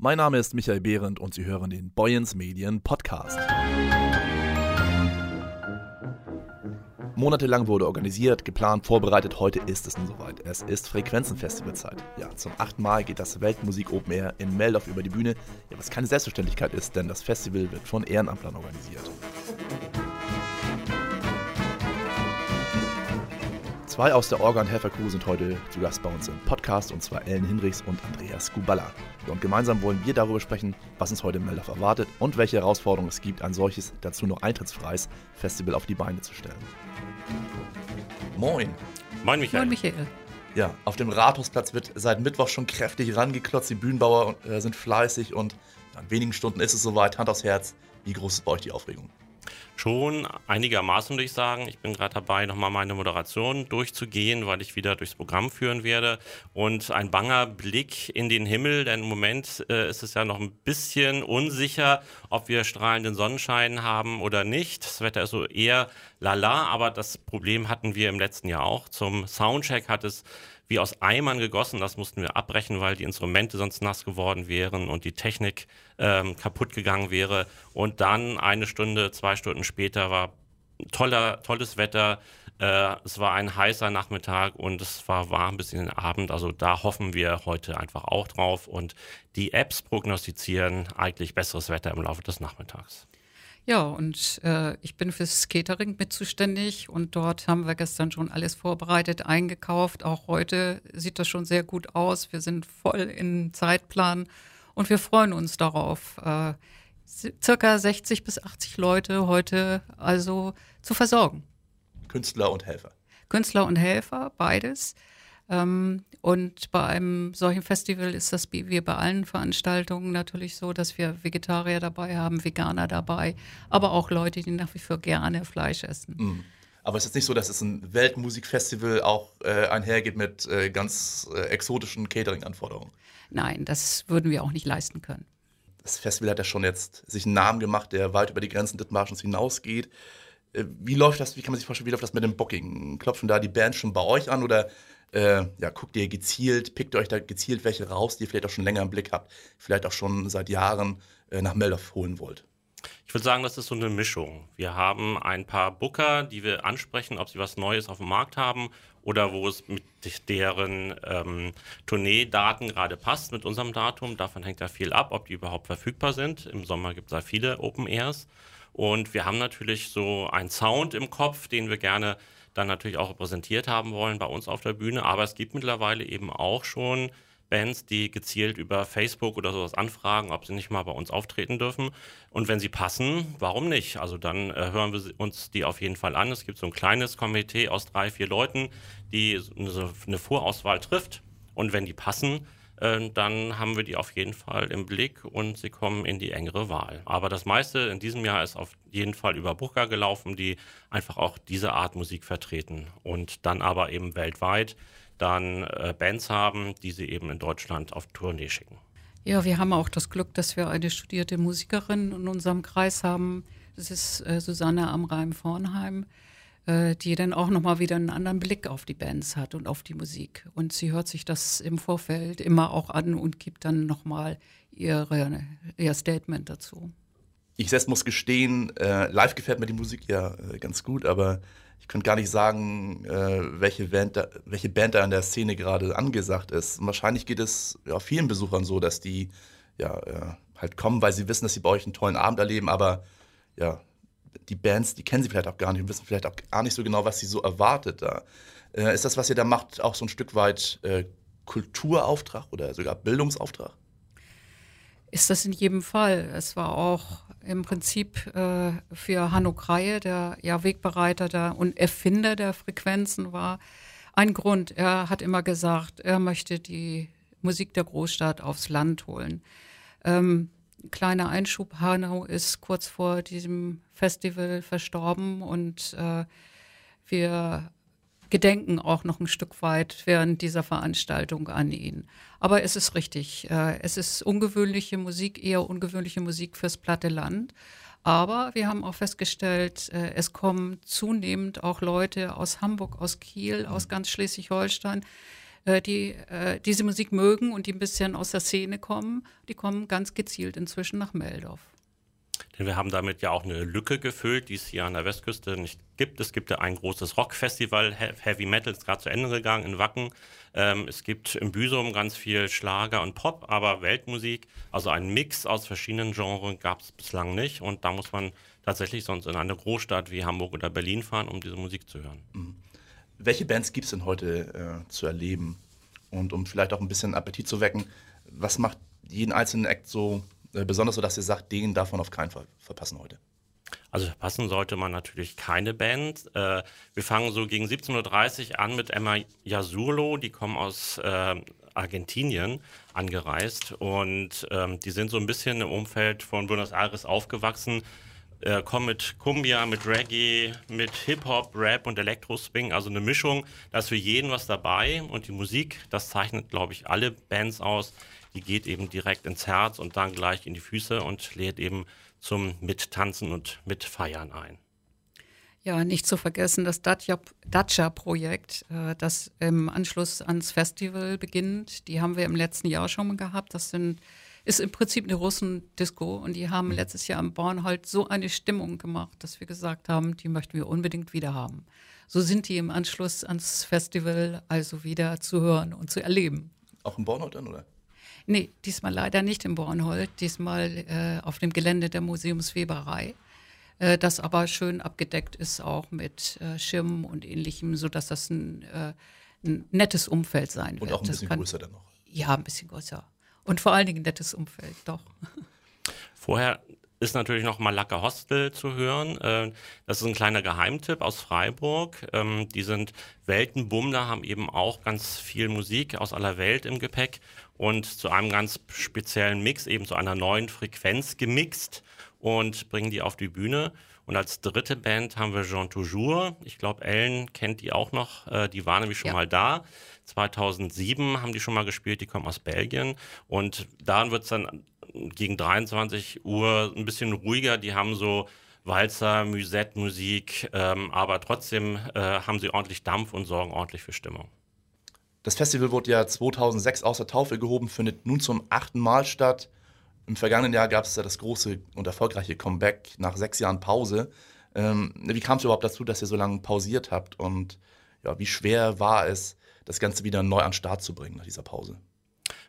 Mein Name ist Michael Behrendt und Sie hören den Boyens Medien Podcast. Monatelang wurde organisiert, geplant, vorbereitet. Heute ist es nun soweit. Es ist Frequenzenfestivalzeit. Ja, zum achten Mal geht das Weltmusik Open Air in Meldorf über die Bühne. Ja, was keine Selbstverständlichkeit ist, denn das Festival wird von Ehrenamtlern organisiert. Zwei aus der Organ Helfer Crew sind heute zu Gast bei uns im Podcast und zwar Ellen Hinrichs und Andreas Kuballa. Ja, und gemeinsam wollen wir darüber sprechen, was uns heute in Meldorf erwartet und welche Herausforderungen es gibt, ein solches, dazu noch eintrittsfreies Festival auf die Beine zu stellen. Moin. Moin, Michael. Moin, Michael. Ja, auf dem Rathausplatz wird seit Mittwoch schon kräftig rangeklotzt. Die Bühnenbauer äh, sind fleißig und in wenigen Stunden ist es soweit. Hand aufs Herz. Wie groß ist bei euch die Aufregung? Schon einigermaßen, würde ich sagen. Ich bin gerade dabei, nochmal meine Moderation durchzugehen, weil ich wieder durchs Programm führen werde. Und ein banger Blick in den Himmel, denn im Moment äh, ist es ja noch ein bisschen unsicher, ob wir strahlenden Sonnenschein haben oder nicht. Das Wetter ist so eher lala, aber das Problem hatten wir im letzten Jahr auch. Zum Soundcheck hat es wie aus Eimern gegossen. Das mussten wir abbrechen, weil die Instrumente sonst nass geworden wären und die Technik ähm, kaputt gegangen wäre. Und dann eine Stunde, zwei Stunden später war toller, tolles Wetter. Äh, es war ein heißer Nachmittag und es war warm bis in den Abend. Also da hoffen wir heute einfach auch drauf. Und die Apps prognostizieren eigentlich besseres Wetter im Laufe des Nachmittags. Ja, und äh, ich bin fürs Catering mit zuständig und dort haben wir gestern schon alles vorbereitet, eingekauft. Auch heute sieht das schon sehr gut aus. Wir sind voll im Zeitplan und wir freuen uns darauf, äh, circa 60 bis 80 Leute heute also zu versorgen. Künstler und Helfer. Künstler und Helfer, beides. Ähm, und bei einem solchen Festival ist das wie bei allen Veranstaltungen natürlich so, dass wir Vegetarier dabei haben, Veganer dabei, aber auch Leute, die nach wie vor gerne Fleisch essen. Mhm. Aber es ist nicht so, dass es ein Weltmusikfestival auch äh, einhergeht mit äh, ganz äh, exotischen Catering-Anforderungen. Nein, das würden wir auch nicht leisten können. Das Festival hat ja schon jetzt sich einen Namen gemacht, der weit über die Grenzen des Marschens hinausgeht. Äh, wie läuft das, wie kann man sich vorstellen, wie läuft das mit dem Booking? Klopfen da die Bands schon bei euch an oder äh, ja, guckt ihr gezielt, pickt euch da gezielt welche raus, die ihr vielleicht auch schon länger im Blick habt, vielleicht auch schon seit Jahren äh, nach Meldorf holen wollt? Ich würde sagen, das ist so eine Mischung. Wir haben ein paar Booker, die wir ansprechen, ob sie was Neues auf dem Markt haben oder wo es mit deren ähm, Tourneedaten gerade passt mit unserem Datum. Davon hängt ja viel ab, ob die überhaupt verfügbar sind. Im Sommer gibt es da viele Open Airs. Und wir haben natürlich so einen Sound im Kopf, den wir gerne dann natürlich auch präsentiert haben wollen bei uns auf der Bühne. Aber es gibt mittlerweile eben auch schon Bands, die gezielt über Facebook oder sowas anfragen, ob sie nicht mal bei uns auftreten dürfen. Und wenn sie passen, warum nicht? Also dann äh, hören wir uns die auf jeden Fall an. Es gibt so ein kleines Komitee aus drei, vier Leuten, die so eine Vorauswahl trifft. Und wenn die passen, dann haben wir die auf jeden Fall im Blick und sie kommen in die engere Wahl. Aber das meiste in diesem Jahr ist auf jeden Fall über Booker gelaufen, die einfach auch diese Art Musik vertreten und dann aber eben weltweit dann äh, Bands haben, die sie eben in Deutschland auf Tournee schicken. Ja, wir haben auch das Glück, dass wir eine studierte Musikerin in unserem Kreis haben. Das ist äh, Susanne Amreim-Vornheim. Äh, die dann auch nochmal wieder einen anderen Blick auf die Bands hat und auf die Musik. Und sie hört sich das im Vorfeld immer auch an und gibt dann nochmal ihre, ihr Statement dazu. Ich selbst muss gestehen, äh, live gefällt mir die Musik ja äh, ganz gut, aber ich könnte gar nicht sagen, äh, welche, Band da, welche Band da in der Szene gerade angesagt ist. Und wahrscheinlich geht es ja, vielen Besuchern so, dass die ja, äh, halt kommen, weil sie wissen, dass sie bei euch einen tollen Abend erleben, aber ja, die Bands, die kennen sie vielleicht auch gar nicht und wissen vielleicht auch gar nicht so genau, was sie so erwartet da. Äh, ist das, was ihr da macht, auch so ein Stück weit äh, Kulturauftrag oder sogar Bildungsauftrag? Ist das in jedem Fall. Es war auch im Prinzip äh, für Hanno Kreie, der ja Wegbereiter der und Erfinder der Frequenzen war, ein Grund. Er hat immer gesagt, er möchte die Musik der Großstadt aufs Land holen. Ähm, kleiner Einschub, Hanau ist kurz vor diesem Festival verstorben und äh, wir gedenken auch noch ein Stück weit während dieser Veranstaltung an ihn. Aber es ist richtig, äh, es ist ungewöhnliche Musik, eher ungewöhnliche Musik fürs platte Land. Aber wir haben auch festgestellt, äh, es kommen zunehmend auch Leute aus Hamburg, aus Kiel, aus ganz Schleswig-Holstein, äh, die äh, diese Musik mögen und die ein bisschen aus der Szene kommen, die kommen ganz gezielt inzwischen nach Meldorf. Denn wir haben damit ja auch eine Lücke gefüllt, die es hier an der Westküste nicht gibt. Es gibt ja ein großes Rockfestival, Heavy Metal ist gerade zu Ende gegangen in Wacken. Ähm, es gibt im Büsum ganz viel Schlager und Pop, aber Weltmusik, also einen Mix aus verschiedenen Genres gab es bislang nicht. Und da muss man tatsächlich sonst in eine Großstadt wie Hamburg oder Berlin fahren, um diese Musik zu hören. Mhm. Welche Bands gibt es denn heute äh, zu erleben? Und um vielleicht auch ein bisschen Appetit zu wecken, was macht jeden einzelnen Act so äh, besonders, so dass ihr sagt, den darf man auf keinen Fall verpassen heute? Also verpassen sollte man natürlich keine Band. Äh, wir fangen so gegen 17.30 Uhr an mit Emma Yasurlo, die kommen aus äh, Argentinien angereist und ähm, die sind so ein bisschen im Umfeld von Buenos Aires aufgewachsen, äh, kommen mit Cumbia, mit Reggae, mit Hip-Hop, Rap und Elektro-Swing, also eine Mischung. Da ist für jeden was dabei und die Musik, das zeichnet, glaube ich, alle Bands aus. Die geht eben direkt ins Herz und dann gleich in die Füße und lädt eben zum Mittanzen und Mitfeiern ein. Ja, nicht zu vergessen das Dacia-Projekt, äh, das im Anschluss ans Festival beginnt. Die haben wir im letzten Jahr schon mal gehabt. Das sind, ist im Prinzip eine Russen-Disco und die haben mhm. letztes Jahr am Born halt so eine Stimmung gemacht, dass wir gesagt haben, die möchten wir unbedingt wieder haben. So sind die im Anschluss ans Festival also wieder zu hören und zu erleben. Auch im Bornholm dann, oder? Nee, diesmal leider nicht in Bornholm, diesmal äh, auf dem Gelände der Museumsweberei, äh, das aber schön abgedeckt ist auch mit äh, Schirmen und ähnlichem, sodass das ein, äh, ein nettes Umfeld sein und wird. Und auch ein bisschen größer dann noch. Ja, ein bisschen größer. Und vor allen Dingen ein nettes Umfeld, doch. Vorher ist natürlich noch Malacca Hostel zu hören. Äh, das ist ein kleiner Geheimtipp aus Freiburg. Ähm, die sind Weltenbummler, haben eben auch ganz viel Musik aus aller Welt im Gepäck und zu einem ganz speziellen Mix, eben zu einer neuen Frequenz gemixt und bringen die auf die Bühne. Und als dritte Band haben wir Jean Toujours. Ich glaube, Ellen kennt die auch noch. Äh, die war nämlich schon ja. mal da. 2007 haben die schon mal gespielt. Die kommen aus Belgien. Und daran wird es dann gegen 23 Uhr ein bisschen ruhiger. Die haben so Walzer, Musette-Musik, ähm, aber trotzdem äh, haben sie ordentlich Dampf und sorgen ordentlich für Stimmung. Das Festival wurde ja 2006 aus der Taufe gehoben, findet nun zum achten Mal statt. Im vergangenen Jahr gab es ja das große und erfolgreiche Comeback nach sechs Jahren Pause. Ähm, wie kam es überhaupt dazu, dass ihr so lange pausiert habt und ja, wie schwer war es, das Ganze wieder neu an den Start zu bringen nach dieser Pause?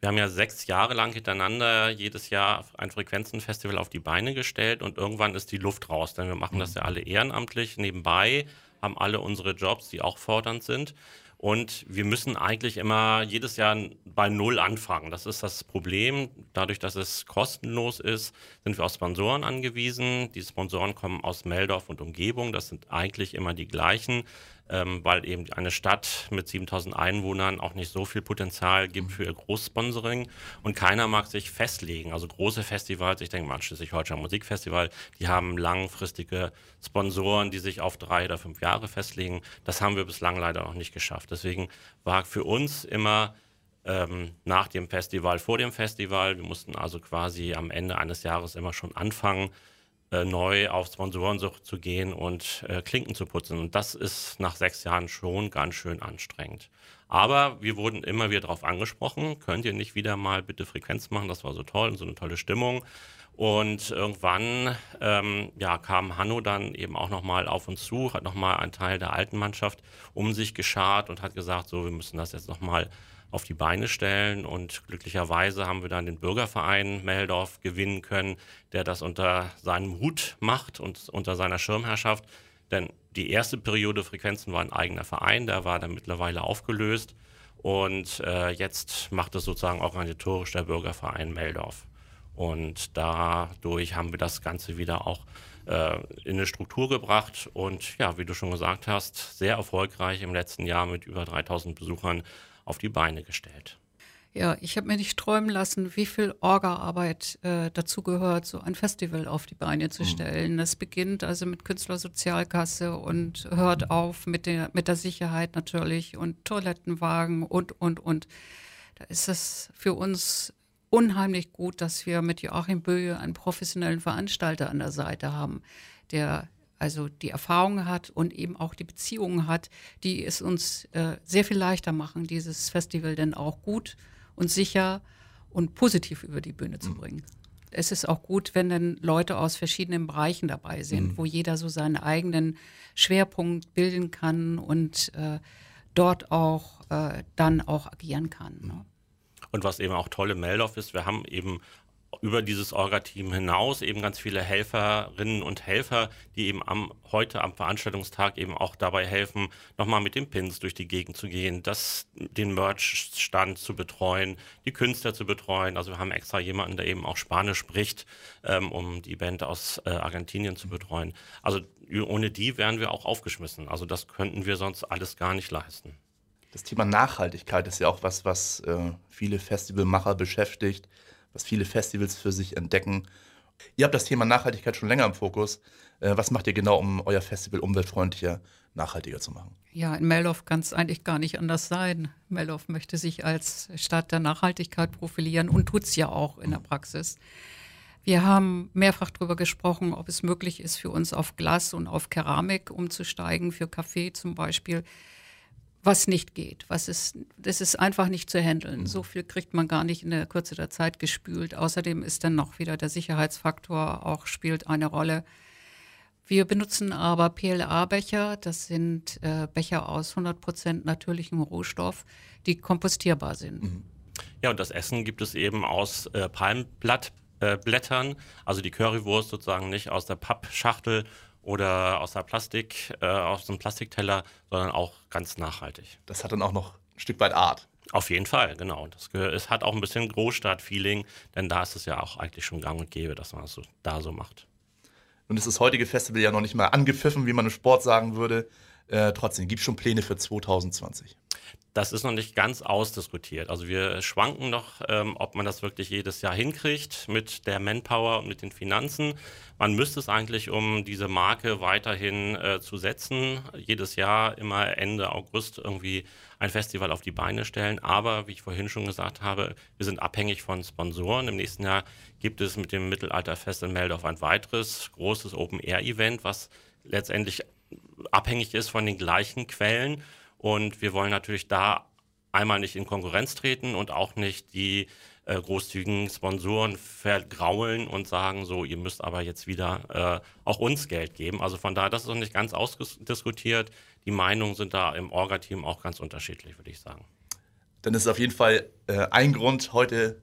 Wir haben ja sechs Jahre lang hintereinander jedes Jahr ein Frequenzenfestival auf die Beine gestellt und irgendwann ist die Luft raus, denn wir machen das ja alle ehrenamtlich nebenbei, haben alle unsere Jobs, die auch fordernd sind. Und wir müssen eigentlich immer jedes Jahr bei Null anfangen. Das ist das Problem. Dadurch, dass es kostenlos ist, sind wir auf Sponsoren angewiesen. Die Sponsoren kommen aus Meldorf und Umgebung. Das sind eigentlich immer die gleichen ähm, weil eben eine Stadt mit 7000 Einwohnern auch nicht so viel Potenzial gibt für ihr Großsponsoring und keiner mag sich festlegen. Also große Festivals, ich denke mal an Schleswig-Holstein Musikfestival, die haben langfristige Sponsoren, die sich auf drei oder fünf Jahre festlegen. Das haben wir bislang leider noch nicht geschafft. Deswegen war für uns immer ähm, nach dem Festival, vor dem Festival. Wir mussten also quasi am Ende eines Jahres immer schon anfangen, äh, neu auf Sponsorensucht zu gehen und äh, Klinken zu putzen. Und das ist nach sechs Jahren schon ganz schön anstrengend. Aber wir wurden immer wieder darauf angesprochen, könnt ihr nicht wieder mal bitte Frequenz machen, das war so toll und so eine tolle Stimmung. Und irgendwann ähm, ja, kam Hanno dann eben auch nochmal auf uns zu, hat nochmal einen Teil der alten Mannschaft um sich geschart und hat gesagt, so, wir müssen das jetzt nochmal auf die Beine stellen. Und glücklicherweise haben wir dann den Bürgerverein Meldorf gewinnen können, der das unter seinem Hut macht und unter seiner Schirmherrschaft. Denn die erste Periode Frequenzen war ein eigener Verein, der war dann mittlerweile aufgelöst. Und äh, jetzt macht es sozusagen organisatorisch der Bürgerverein Meldorf. Und dadurch haben wir das Ganze wieder auch äh, in eine Struktur gebracht und ja, wie du schon gesagt hast, sehr erfolgreich im letzten Jahr mit über 3000 Besuchern auf die Beine gestellt. Ja, ich habe mir nicht träumen lassen, wie viel Orga-Arbeit äh, dazu gehört, so ein Festival auf die Beine zu mhm. stellen. Es beginnt also mit Künstlersozialkasse und hört auf mit der, mit der Sicherheit natürlich und Toilettenwagen und, und, und. Da ist es für uns unheimlich gut, dass wir mit Joachim Böhe einen professionellen Veranstalter an der Seite haben, der also die Erfahrung hat und eben auch die Beziehungen hat, die es uns äh, sehr viel leichter machen, dieses Festival dann auch gut und sicher und positiv über die Bühne zu mhm. bringen. Es ist auch gut, wenn dann Leute aus verschiedenen Bereichen dabei sind, mhm. wo jeder so seinen eigenen Schwerpunkt bilden kann und äh, dort auch äh, dann auch agieren kann. Ne? Und was eben auch tolle Meldorf ist, wir haben eben über dieses Orga-Team hinaus eben ganz viele Helferinnen und Helfer, die eben am, heute am Veranstaltungstag eben auch dabei helfen, nochmal mit den Pins durch die Gegend zu gehen, das, den Merch-Stand zu betreuen, die Künstler zu betreuen. Also wir haben extra jemanden, der eben auch Spanisch spricht, ähm, um die Band aus äh, Argentinien zu betreuen. Also ohne die wären wir auch aufgeschmissen. Also das könnten wir sonst alles gar nicht leisten. Das Thema Nachhaltigkeit ist ja auch was, was äh, viele Festivalmacher beschäftigt was viele Festivals für sich entdecken. Ihr habt das Thema Nachhaltigkeit schon länger im Fokus. Äh, was macht ihr genau, um euer Festival umweltfreundlicher, nachhaltiger zu machen? Ja, in Meldorf kann es eigentlich gar nicht anders sein. Meldorf möchte sich als Stadt der Nachhaltigkeit profilieren und tut es ja auch in der Praxis. Wir haben mehrfach darüber gesprochen, ob es möglich ist, für uns auf Glas und auf Keramik umzusteigen, für Kaffee zum Beispiel was nicht geht. Was ist, das ist einfach nicht zu handeln. Mhm. So viel kriegt man gar nicht in der Kürze der Zeit gespült. Außerdem ist dann noch wieder der Sicherheitsfaktor auch spielt eine Rolle. Wir benutzen aber PLA-Becher. Das sind äh, Becher aus 100% natürlichem Rohstoff, die kompostierbar sind. Mhm. Ja, und das Essen gibt es eben aus äh, Palmblattblättern, äh, also die Currywurst sozusagen nicht aus der Pappschachtel oder aus der Plastik, äh, aus einem Plastikteller, sondern auch ganz nachhaltig. Das hat dann auch noch ein Stück weit Art. Auf jeden Fall, genau. Das, es hat auch ein bisschen Großstadt-Feeling, denn da ist es ja auch eigentlich schon gang und gäbe, dass man es so, da so macht. Nun ist das heutige Festival ja noch nicht mal angepfiffen, wie man im Sport sagen würde. Äh, trotzdem, gibt es schon Pläne für 2020? Das ist noch nicht ganz ausdiskutiert. Also wir schwanken noch, ähm, ob man das wirklich jedes Jahr hinkriegt mit der Manpower und mit den Finanzen. Man müsste es eigentlich, um diese Marke weiterhin äh, zu setzen, jedes Jahr immer Ende August irgendwie ein Festival auf die Beine stellen. Aber wie ich vorhin schon gesagt habe, wir sind abhängig von Sponsoren. Im nächsten Jahr gibt es mit dem Mittelalterfest in Meldorf ein weiteres großes Open-Air-Event, was letztendlich abhängig ist von den gleichen Quellen. Und wir wollen natürlich da einmal nicht in Konkurrenz treten und auch nicht die äh, großzügigen Sponsoren vergraulen und sagen, so, ihr müsst aber jetzt wieder äh, auch uns Geld geben. Also von daher, das ist noch nicht ganz ausdiskutiert. Die Meinungen sind da im Orga-Team auch ganz unterschiedlich, würde ich sagen. Dann ist es auf jeden Fall äh, ein Grund, heute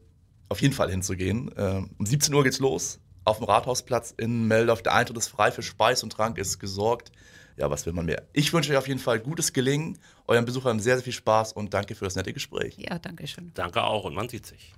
auf jeden Fall hinzugehen. Ähm, um 17 Uhr geht's los auf dem Rathausplatz in Meldorf. Der Eintritt ist frei für Speis und Trank, ist gesorgt ja, was will man mehr? Ich wünsche euch auf jeden Fall gutes Gelingen, euren Besuchern sehr, sehr viel Spaß und danke für das nette Gespräch. Ja, danke schön. Danke auch und man sieht sich.